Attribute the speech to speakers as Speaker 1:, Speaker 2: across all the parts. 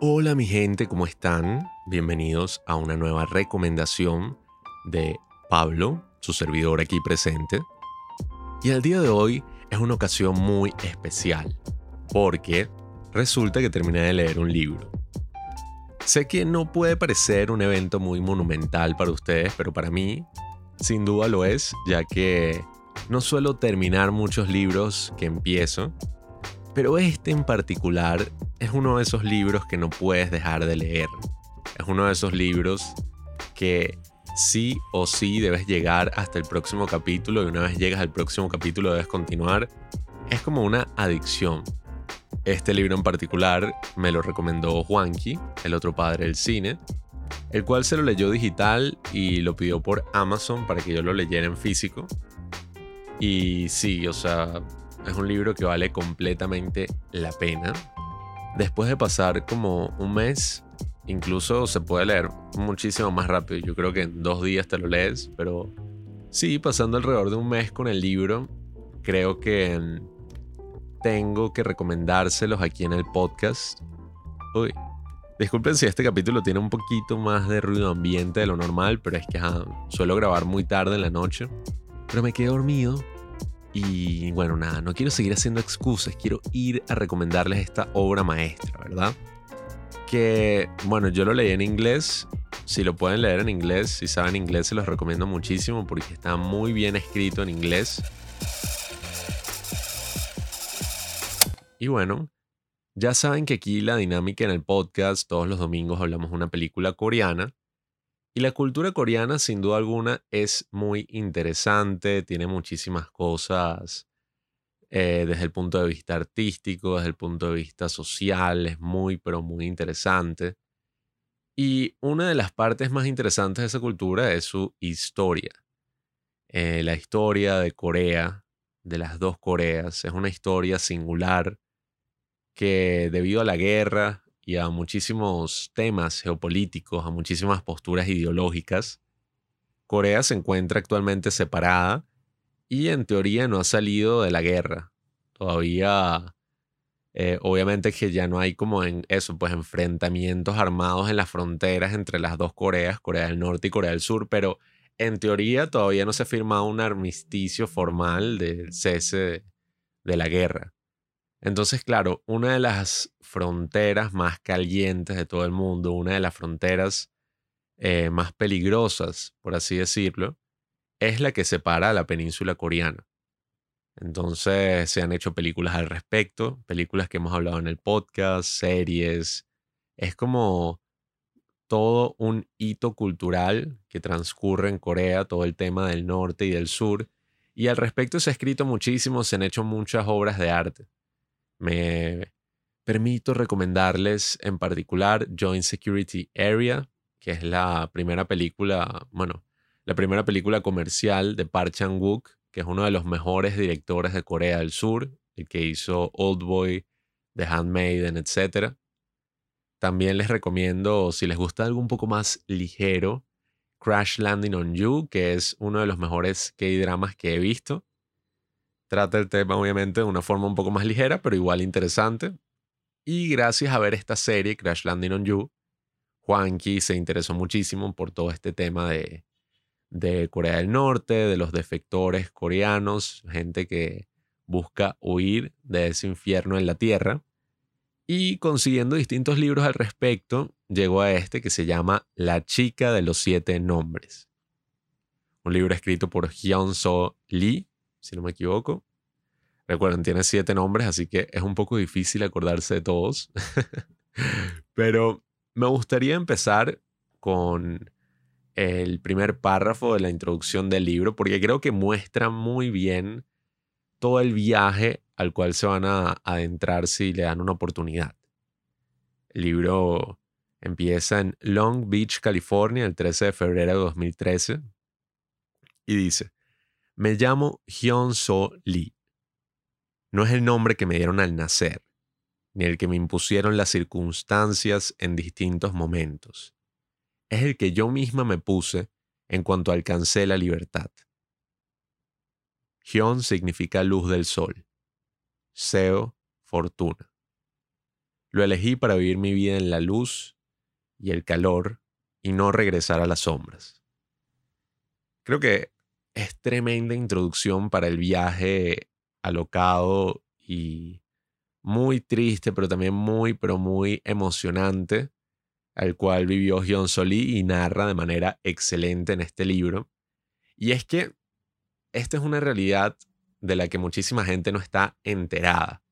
Speaker 1: Hola mi gente, ¿cómo están? Bienvenidos a una nueva recomendación de Pablo, su servidor aquí presente. Y el día de hoy es una ocasión muy especial, porque resulta que terminé de leer un libro. Sé que no puede parecer un evento muy monumental para ustedes, pero para mí sin duda lo es, ya que no suelo terminar muchos libros que empiezo, pero este en particular es uno de esos libros que no puedes dejar de leer. Es uno de esos libros que sí o sí debes llegar hasta el próximo capítulo y una vez llegas al próximo capítulo debes continuar. Es como una adicción. Este libro en particular me lo recomendó Juanqui, el otro padre del cine, el cual se lo leyó digital y lo pidió por Amazon para que yo lo leyera en físico. Y sí, o sea, es un libro que vale completamente la pena. Después de pasar como un mes, incluso se puede leer muchísimo más rápido. Yo creo que en dos días te lo lees, pero sí, pasando alrededor de un mes con el libro, creo que tengo que recomendárselos aquí en el podcast. Uy, disculpen si este capítulo tiene un poquito más de ruido ambiente de lo normal, pero es que suelo grabar muy tarde en la noche. Pero me quedé dormido y bueno, nada, no quiero seguir haciendo excusas, quiero ir a recomendarles esta obra maestra, ¿verdad? Que, bueno, yo lo leí en inglés. Si lo pueden leer en inglés, si saben inglés, se los recomiendo muchísimo porque está muy bien escrito en inglés. Y bueno, ya saben que aquí la dinámica en el podcast, todos los domingos hablamos de una película coreana. Y la cultura coreana, sin duda alguna, es muy interesante, tiene muchísimas cosas eh, desde el punto de vista artístico, desde el punto de vista social, es muy, pero muy interesante. Y una de las partes más interesantes de esa cultura es su historia. Eh, la historia de Corea, de las dos Coreas, es una historia singular que debido a la guerra y a muchísimos temas geopolíticos, a muchísimas posturas ideológicas, Corea se encuentra actualmente separada y en teoría no ha salido de la guerra. Todavía, eh, obviamente que ya no hay como en eso, pues enfrentamientos armados en las fronteras entre las dos Coreas, Corea del Norte y Corea del Sur, pero en teoría todavía no se ha firmado un armisticio formal del cese de la guerra. Entonces, claro, una de las fronteras más calientes de todo el mundo, una de las fronteras eh, más peligrosas, por así decirlo, es la que separa a la península coreana. Entonces se han hecho películas al respecto, películas que hemos hablado en el podcast, series. Es como todo un hito cultural que transcurre en Corea, todo el tema del norte y del sur. Y al respecto se ha escrito muchísimo, se han hecho muchas obras de arte me permito recomendarles en particular Joint Security Area, que es la primera película, bueno, la primera película comercial de Park Chan-wook, que es uno de los mejores directores de Corea del Sur, el que hizo Old Boy, The Handmaiden, etc. También les recomiendo, si les gusta algo un poco más ligero, Crash Landing on You, que es uno de los mejores K-dramas que he visto trata el tema obviamente de una forma un poco más ligera, pero igual interesante. Y gracias a ver esta serie, Crash Landing on You, Juanqui se interesó muchísimo por todo este tema de, Corea del Norte, de los defectores coreanos, gente que busca huir de ese infierno en la tierra. Y consiguiendo distintos libros al respecto, llegó a este que se llama La chica de los siete nombres. Un libro escrito por Hyun So Lee, si no me equivoco. Recuerden, tiene siete nombres, así que es un poco difícil acordarse de todos. Pero me gustaría empezar con el primer párrafo de la introducción del libro, porque creo que muestra muy bien todo el viaje al cual se van a adentrar si le dan una oportunidad. El libro empieza en Long Beach, California, el 13 de febrero de 2013, y dice, me llamo Hyun So Lee. No es el nombre que me dieron al nacer, ni el que me impusieron las circunstancias en distintos momentos. Es el que yo misma me puse en cuanto alcancé la libertad. Hyun significa luz del sol. Seo, fortuna. Lo elegí para vivir mi vida en la luz y el calor y no regresar a las sombras. Creo que es tremenda introducción para el viaje alocado y muy triste, pero también muy, pero muy emocionante, al cual vivió Gion Solí y narra de manera excelente en este libro. Y es que esta es una realidad de la que muchísima gente no está enterada.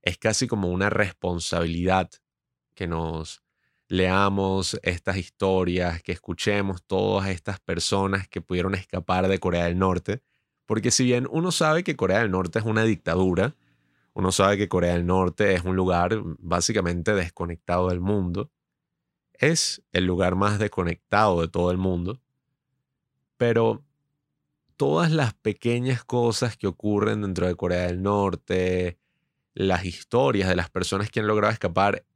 Speaker 1: Es casi como una responsabilidad que nos leamos estas historias, que escuchemos todas estas personas que pudieron escapar de Corea del Norte, porque si bien uno sabe que Corea del Norte es una dictadura, uno sabe que Corea del Norte es un lugar básicamente desconectado del mundo, es el lugar más desconectado de todo el mundo, pero todas las pequeñas cosas que ocurren dentro de Corea del Norte, las historias de las personas que han logrado escapar,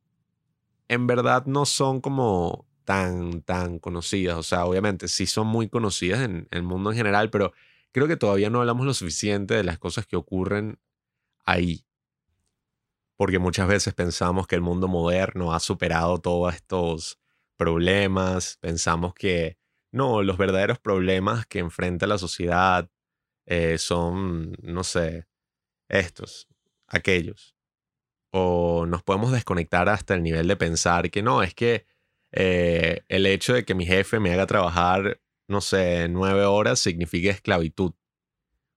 Speaker 1: en verdad no son como tan, tan conocidas. O sea, obviamente sí son muy conocidas en el mundo en general, pero creo que todavía no hablamos lo suficiente de las cosas que ocurren ahí. Porque muchas veces pensamos que el mundo moderno ha superado todos estos problemas, pensamos que no, los verdaderos problemas que enfrenta la sociedad eh, son, no sé, estos, aquellos. O nos podemos desconectar hasta el nivel de pensar que no, es que eh, el hecho de que mi jefe me haga trabajar, no sé, nueve horas significa esclavitud.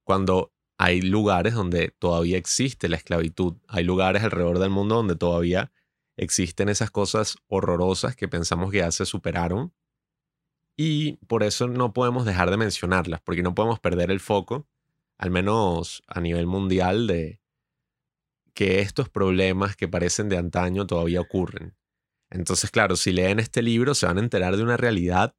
Speaker 1: Cuando hay lugares donde todavía existe la esclavitud, hay lugares alrededor del mundo donde todavía existen esas cosas horrorosas que pensamos que ya se superaron y por eso no podemos dejar de mencionarlas, porque no podemos perder el foco, al menos a nivel mundial, de que estos problemas que parecen de antaño todavía ocurren. Entonces, claro, si leen este libro se van a enterar de una realidad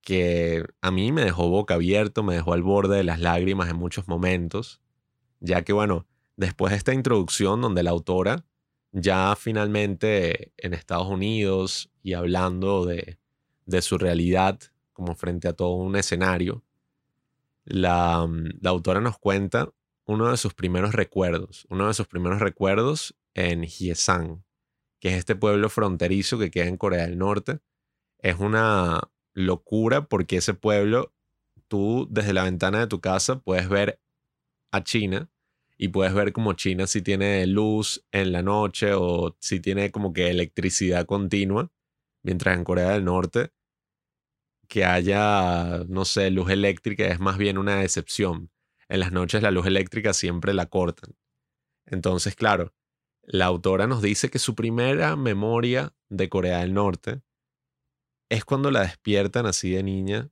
Speaker 1: que a mí me dejó boca abierto, me dejó al borde de las lágrimas en muchos momentos, ya que, bueno, después de esta introducción donde la autora, ya finalmente en Estados Unidos y hablando de de su realidad como frente a todo un escenario, la, mm, la, autora nos cuenta uno de sus primeros recuerdos, uno de sus primeros recuerdos en Hyesan, que es este pueblo fronterizo que queda en Corea del Norte. Es una locura porque ese pueblo, tú desde la ventana de tu casa puedes ver a China y puedes ver como China si tiene luz en la noche o si tiene como que electricidad continua, mientras en Corea del Norte que haya, no sé, luz eléctrica es más bien una excepción. En las noches la luz eléctrica siempre la cortan. Entonces, claro, la autora nos dice que su primera memoria de Corea del Norte es cuando la despiertan así de niña,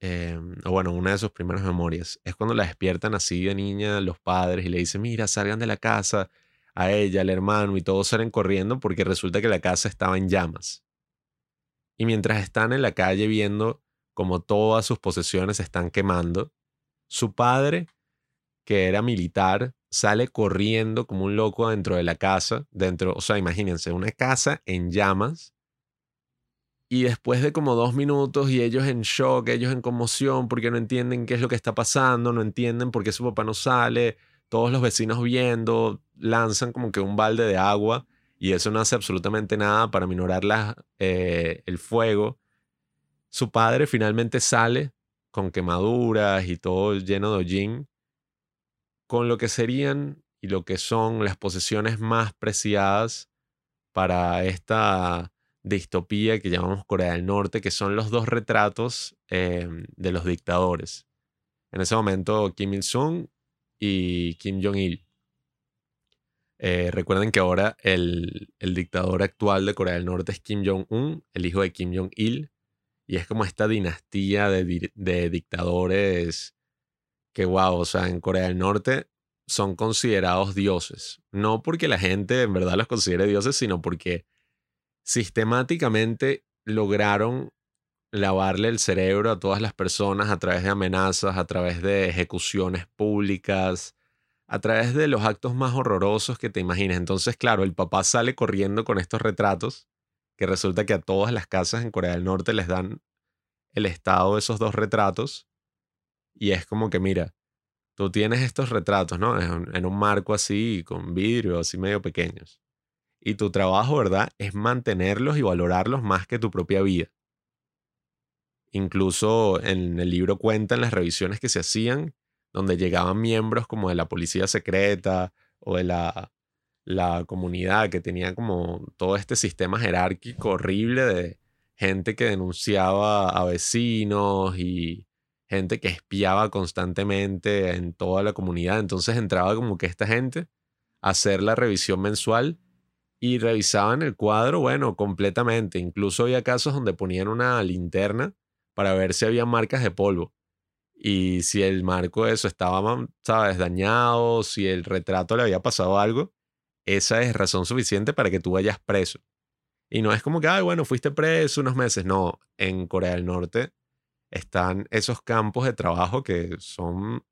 Speaker 1: em, o bueno, una de sus primeras memorias, es cuando la despiertan así de niña los padres y le dicen, mira, salgan de la casa, a ella, al hermano, y todos salen corriendo porque resulta que la casa estaba en llamas. Y mientras están en la calle viendo como todas sus posesiones se están quemando, su padre, que era militar, sale corriendo como un loco dentro de la casa, dentro, o sea, imagínense, una casa en llamas. Y después de como dos minutos y ellos en shock, ellos en conmoción porque no entienden qué es lo que está pasando, no entienden por qué su papá no sale, todos los vecinos viendo, lanzan como que un balde de agua y eso no hace absolutamente nada para minorar eh, el fuego. Su padre finalmente sale con quemaduras y todo lleno de hollín, con lo que serían y lo que son las posesiones más preciadas para esta distopía que llamamos Corea del Norte, que son los dos retratos em, de los dictadores. En ese momento, Kim Il-sung y Kim Jong-il. Eh, recuerden que ahora el, dictador actual de Corea del Norte es Kim Jong-un, el hijo de Kim Jong-il, y es como esta dinastía de, de dictadores que, wow, o sea, en Corea del Norte son considerados dioses. No porque la gente en verdad los considere dioses, sino porque sistemáticamente lograron lavarle el cerebro a todas las personas a través de amenazas, a través de ejecuciones públicas, a través de los actos más horrorosos que te imagines. Entonces, claro, el papá sale corriendo con estos retratos, que resulta que a todas las casas en Corea del Norte les dan el estado de esos dos retratos. Y es como que, mira, tú tienes estos retratos, ¿no? En, un marco así, con vidrio, así medio pequeños. y tu trabajo, ¿verdad? Es mantenerlos y valorarlos más que tu propia vida. Incluso en el libro cuentan las revisiones que se hacían, donde llegaban miembros como de la policía secreta o de la, la comunidad que tenía como todo este sistema jerárquico horrible de gente que denunciaba a vecinos y gente que espiaba constantemente en toda la comunidad. Entonces entraba como que esta gente a hacer la revisión mensual y revisaban el cuadro, bueno, completamente. Incluso había casos donde ponían una linterna para ver si había marcas de polvo. Y si el marco de eso estaba, sabes, dañado, si el retrato le había pasado algo, esa es razón suficiente para que tú vayas preso. Y no es como que, ay, bueno, fuiste preso unos meses. No, en Corea del Norte están esos campos de trabajo que son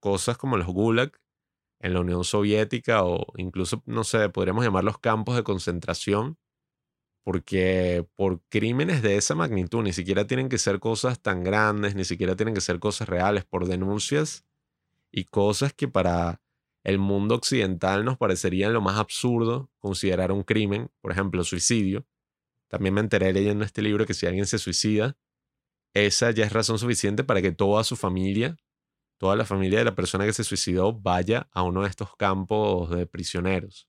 Speaker 1: cosas como los gulag en la Unión Soviética o incluso, no sé, podríamos llamarlos campos de concentración, porque por crímenes de esa magnitud ni siquiera tienen que ser cosas tan grandes, ni siquiera tienen que ser cosas reales, por denuncias y cosas que para el mundo occidental nos parecerían lo más absurdo considerar un crimen, por ejemplo, suicidio. También me enteré leyendo este libro que si alguien se suicida, esa ya es razón suficiente para que toda su familia, toda la familia de la persona que se suicidó vaya a uno de estos campos de prisioneros.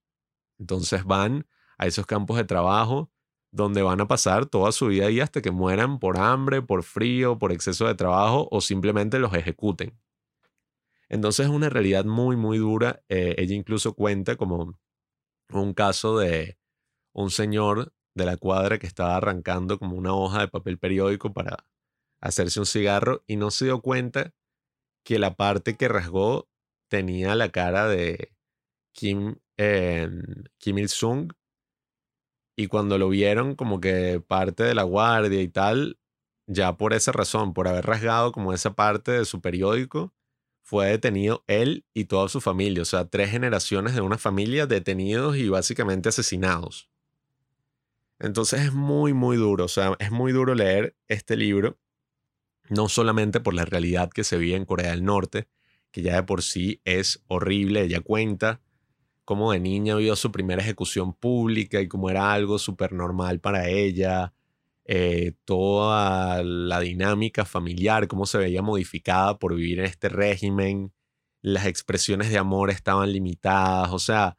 Speaker 1: Entonces van a esos campos de trabajo donde van a pasar toda su vida ahí hasta que mueran por hambre, por frío, por exceso de trabajo o simplemente los ejecuten. Entonces es una realidad muy, muy dura. Eh, ella incluso cuenta como un caso de un señor de la cuadra que estaba arrancando como una hoja de papel periódico para hacerse un cigarro y no se dio cuenta que la parte que rasgó tenía la cara de Kim, Kim Il-sung y cuando lo vieron como que parte de la guardia y tal, ya por esa razón, por haber rasgado como esa parte de su periódico, fue detenido él y toda su familia, o sea, tres generaciones de una familia detenidos y básicamente asesinados. Entonces es muy, muy duro, o sea, es muy duro leer este libro, no solamente por la realidad que se vive en Corea del Norte, que ya de por sí es horrible, ella cuenta cómo de niña vio su primera ejecución pública y cómo era algo súper normal para ella, eh, toda la dinámica familiar, cómo se veía modificada por vivir en este régimen, las expresiones de amor estaban limitadas, o sea,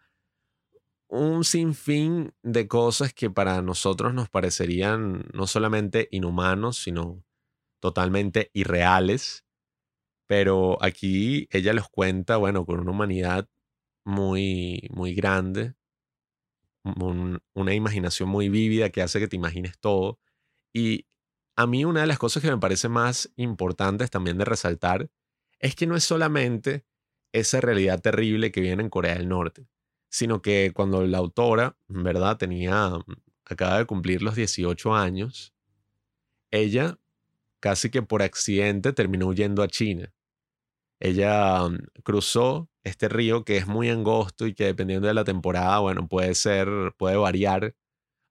Speaker 1: un sinfín de cosas que para nosotros nos parecerían no solamente inhumanos, sino totalmente irreales. Pero aquí ella los cuenta, bueno, con una humanidad muy, muy grande, una imaginación muy vívida que hace que te imagines todo. Y a mí una de las cosas que me parece más importantes también de resaltar es que no es solamente esa realidad terrible que viene en Corea del Norte, sino que cuando la autora, ¿verdad? Tenía, acaba de cumplir los 18 años, ella casi que por accidente terminó huyendo a China. Ella mm, cruzó este río que es muy angosto y que dependiendo de la temporada, bueno, puede ser, puede variar.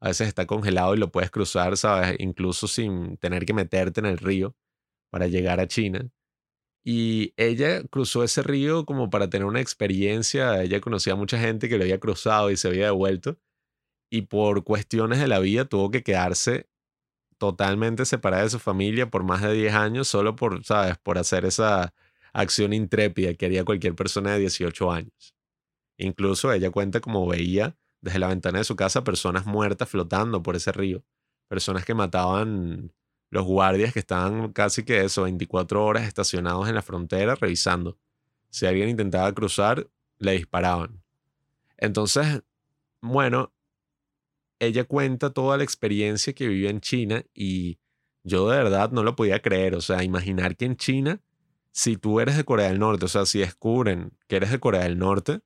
Speaker 1: A veces está congelado y lo puedes cruzar, ¿sabes? Incluso sin tener que meterte en el río para llegar a China. Y ella cruzó ese río como para tener una experiencia. Ella conocía a mucha gente que lo había cruzado y se había devuelto. Y por cuestiones de la vida tuvo que quedarse totalmente separada de su familia por más de 10 años solo por, ¿sabes? Por hacer esa, acción intrépida que haría cualquier persona de 18 años. Incluso ella cuenta como veía desde la ventana de su casa personas muertas flotando por ese río, personas que mataban los guardias que estaban casi que eso, 24 horas estacionados en la frontera revisando. Si alguien intentaba cruzar, le disparaban. Entonces, bueno, ella cuenta toda la experiencia que vivió en China y yo de verdad no lo podía creer. O sea, imaginar que en China si tú eres de Corea del Norte, o sea, si descubren que eres de Corea del Norte,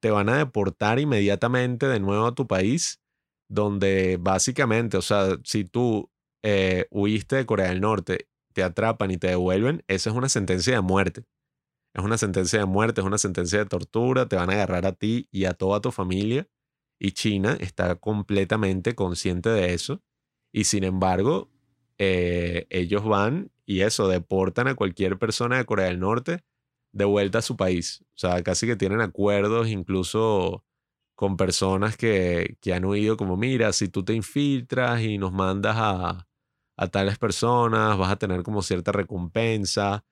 Speaker 1: te van a deportar inmediatamente de nuevo a tu país, donde básicamente, o sea, si tú eh, huiste de Corea del Norte, te atrapan y te devuelven, esa es una sentencia de muerte. Es una sentencia de muerte, es una sentencia de tortura, te van a agarrar a ti y a toda tu familia. Y China está completamente consciente de eso. Y sin embargo, eh, ellos van y eso, deportan a cualquier persona de Corea del Norte de vuelta a su país. O sea, casi que tienen acuerdos incluso con personas que, que han oído como, mira, si tú te infiltras y nos mandas a, a tales personas, vas a tener como cierta recompensa.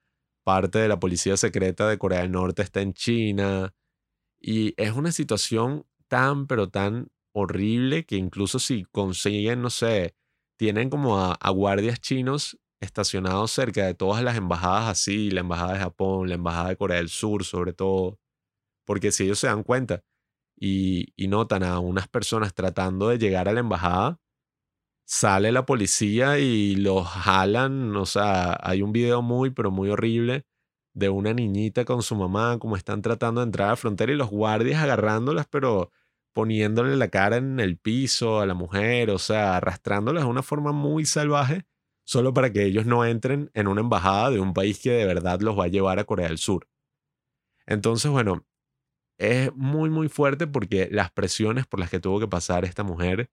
Speaker 1: Parte de la policía secreta de Corea del Norte está en China. Y es una situación tan, pero tan horrible que incluso si consiguen, no sé, tienen como a, guardias chinos estacionados cerca de todas las embajadas así, la embajada de Japón, la embajada de Corea del Sur sobre todo, porque si ellos se dan cuenta y, y notan a unas personas tratando de llegar a la embajada, sale la policía y los jalan, o sea, hay un video muy, pero muy horrible de una niñita con su mamá, como están tratando de entrar a la frontera y los guardias agarrándolas, pero poniéndole la cara en el piso a la mujer, o sea, arrastrándolas de una forma muy salvaje, solo para que ellos no entren en una embajada de un país que de verdad los va a llevar a Corea del Sur. Entonces, bueno, es muy, muy fuerte porque las presiones por las que tuvo que pasar esta mujer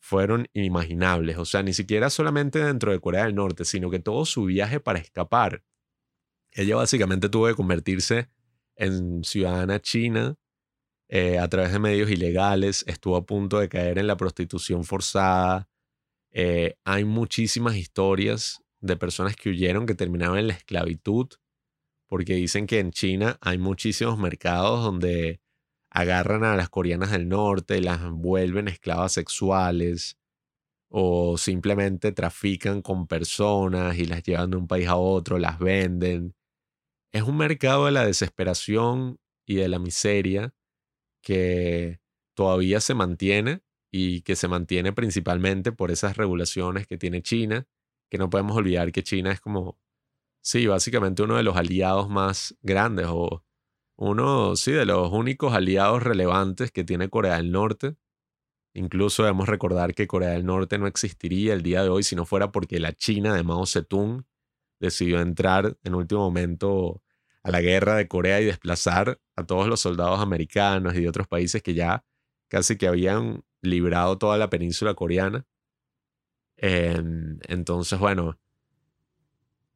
Speaker 1: fueron inimaginables. O sea, ni siquiera solamente dentro de Corea del Norte, sino que todo su viaje para escapar. Ella básicamente tuvo que convertirse en ciudadana china eh, a través de medios ilegales, estuvo a punto de caer en la prostitución forzada. Eh, hay muchísimas historias de personas que huyeron, que terminaron en la esclavitud, porque dicen que en China hay muchísimos mercados donde agarran a las coreanas del norte y las vuelven esclavas sexuales o simplemente trafican con personas y las llevan de un país a otro, las venden. Es un mercado de la desesperación y de la miseria que todavía se mantiene y que se mantiene principalmente por esas regulaciones que tiene China, que no podemos olvidar que China es como, sí, básicamente uno de los aliados más grandes o uno, sí, de los únicos aliados relevantes que tiene Corea del Norte. Incluso debemos recordar que Corea del Norte no existiría el día de hoy si no fuera porque la China de Mao Zedong decidió entrar en último momento a la guerra de Corea y desplazar a todos los soldados americanos y de otros países que ya casi que habían librado toda la península coreana. entonces, bueno,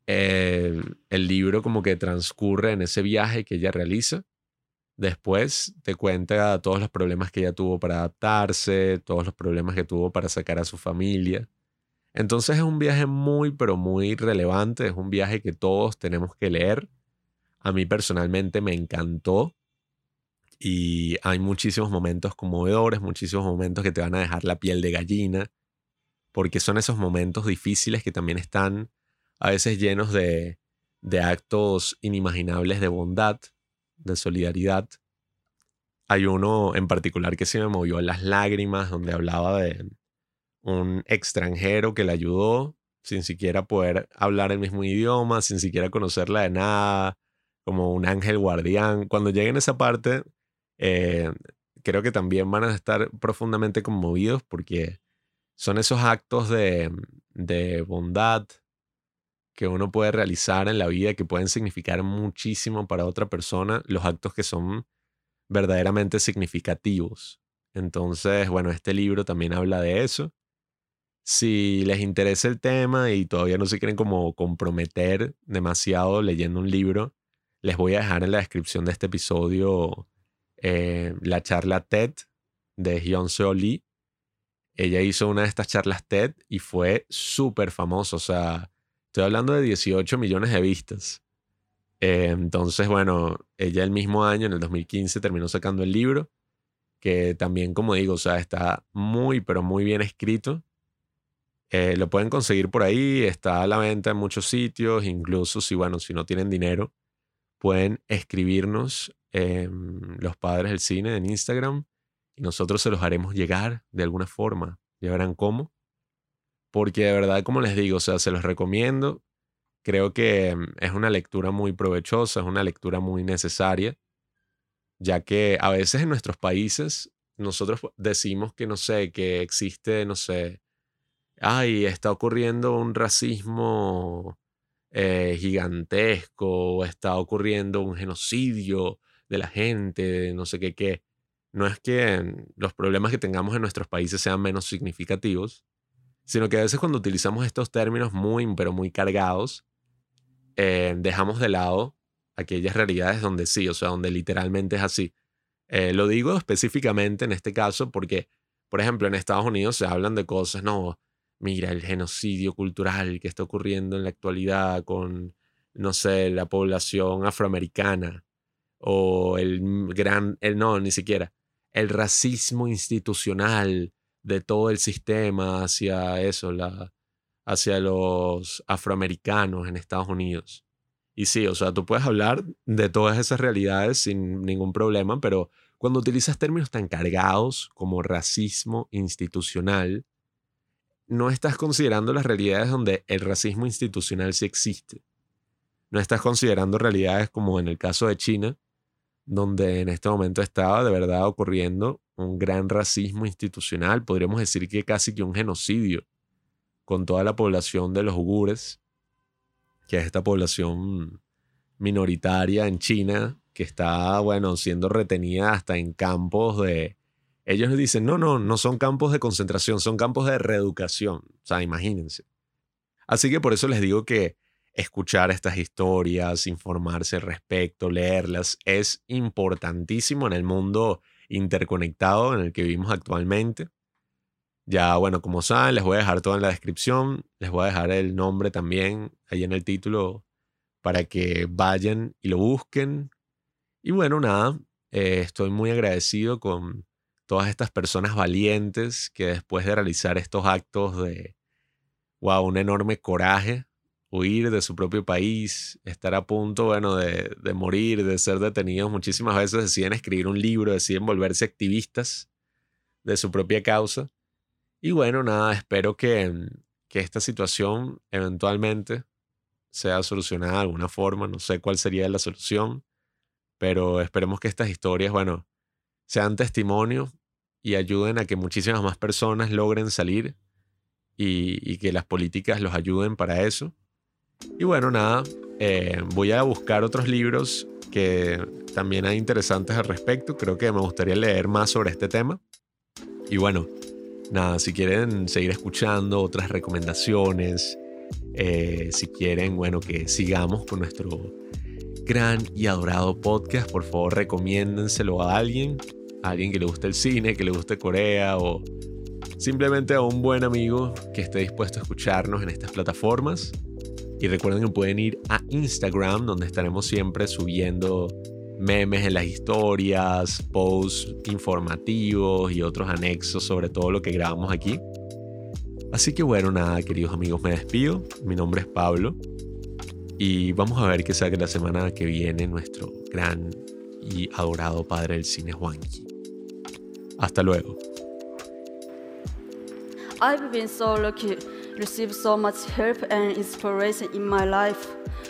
Speaker 1: el, el libro como que transcurre en ese viaje que ella realiza. Después te cuenta todos los problemas que ella tuvo para adaptarse, todos los problemas que tuvo para sacar a su familia. Entonces es un viaje muy, pero muy relevante, es un viaje que todos tenemos que leer a mí personalmente me encantó y hay muchísimos momentos conmovedores, muchísimos momentos que te van a dejar la piel de gallina, porque son esos momentos difíciles que también están a veces llenos de, de actos inimaginables de bondad, de solidaridad. Hay uno en particular que se me movió en las lágrimas, donde hablaba de un extranjero que le ayudó sin siquiera poder hablar el mismo idioma, sin siquiera conocerla de nada, como un ángel guardián. Cuando lleguen a esa parte, eh, creo que también van a estar profundamente conmovidos porque son esos actos de, de bondad que uno puede realizar en la vida que pueden significar muchísimo para otra persona, los actos que son verdaderamente significativos. Entonces, bueno, este libro también habla de eso. Si les interesa el tema y todavía no se quieren como comprometer demasiado leyendo un libro, les voy a dejar en la descripción de este episodio eh, la charla TED de Hyun Seo Lee. Ella hizo una de estas charlas TED y fue súper famosa. O sea, estoy hablando de 18 millones de vistas. Eh, entonces, bueno, ella el mismo año, en el 2015, terminó sacando el libro, que también, como digo, o sea, está muy, pero muy bien escrito. Eh, lo pueden conseguir por ahí, está a la venta en muchos sitios, incluso si, bueno, si no tienen dinero, pueden escribirnos los padres del cine en Instagram y nosotros se los haremos llegar de alguna forma. Ya verán cómo. Porque de verdad, como les digo, o sea, se los recomiendo. Creo que mm, es una lectura muy provechosa, es una lectura muy necesaria, ya que a veces en nuestros países nosotros decimos que, no sé, que existe, no sé, ay, está ocurriendo un racismo eh, gigantesco, está ocurriendo un genocidio de la gente, no sé qué, qué. No es que los problemas que tengamos en nuestros países sean menos significativos, sino que a veces cuando utilizamos estos términos muy, pero muy cargados, eh, dejamos de lado aquellas realidades donde sí, o sea, donde literalmente es así. Eh, lo digo específicamente en este caso porque, por ejemplo, en Estados Unidos se hablan de cosas, no, mira el genocidio cultural que está ocurriendo en la actualidad con, no sé, la población afroamericana o el gran, el no, ni siquiera, el racismo institucional de todo el sistema hacia eso, la, hacia los afroamericanos en Estados Unidos. Y sí, o sea, tú puedes hablar de todas esas realidades sin ningún problema, pero cuando utilizas términos tan cargados como racismo institucional, no estás considerando las realidades donde el racismo institucional sí existe. No estás considerando realidades como en el caso de China, donde en este momento estaba de verdad ocurriendo un gran racismo institucional, podríamos decir que casi que un genocidio con toda la población de los ugures, que es esta población minoritaria en China que está, bueno, siendo retenida hasta en campos de... Ellos dicen, no, no, no son campos de concentración, son campos de reeducación. O sea, imagínense. Así que por eso les digo que escuchar estas historias, informarse al respecto, leerlas, es importantísimo en el mundo interconectado en el que vivimos actualmente. Ya, bueno, como saben, les voy a dejar todo en la descripción, les voy a dejar el nombre también ahí en el título para que vayan y lo busquen. Y bueno, nada, eh, estoy muy agradecido con todas estas personas valientes que después de realizar estos actos de, wow, un enorme coraje, huir de su propio país, estar a punto, bueno, de, de morir, de ser detenidos, muchísimas veces deciden escribir un libro, deciden volverse activistas de su propia causa. Y bueno, nada, espero que, que esta situación eventualmente sea solucionada de alguna forma. No sé cuál sería la solución, pero esperemos que estas historias, bueno, sean testimonio y ayuden a que muchísimas más personas logren salir y, que las políticas los ayuden para eso. Y bueno, nada, eh, voy a buscar otros libros que también hay interesantes al respecto. Creo que me gustaría leer más sobre este tema. Y bueno, nada, si quieren seguir escuchando otras recomendaciones, eh, si quieren, bueno, que sigamos con nuestro gran y adorado podcast, por favor recomiéndenselo a alguien, alguien que le guste el cine, que le guste Corea o simplemente a un buen amigo que esté dispuesto a escucharnos en estas plataformas. Y recuerden que pueden ir a Instagram, donde estaremos siempre subiendo memes en las historias, posts informativos y otros anexos sobre todo lo que grabamos aquí. Así que bueno, nada, queridos amigos, me despido. Mi nombre es Pablo. Y vamos a ver qué sabe la semana que viene nuestro gran y adorado padre del cine Juanqui. Hasta luego.
Speaker 2: I've been so lucky received so much help and inspiration in my life.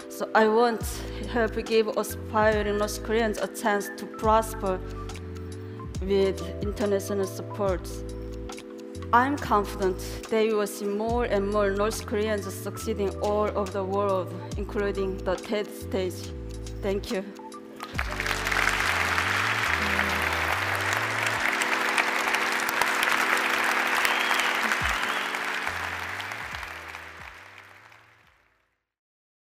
Speaker 2: So I want help give aspiring North Koreans a chance to prosper with international support. I'm confident they will see more and more North Koreans succeeding all over the world, including the TED stage. Thank you.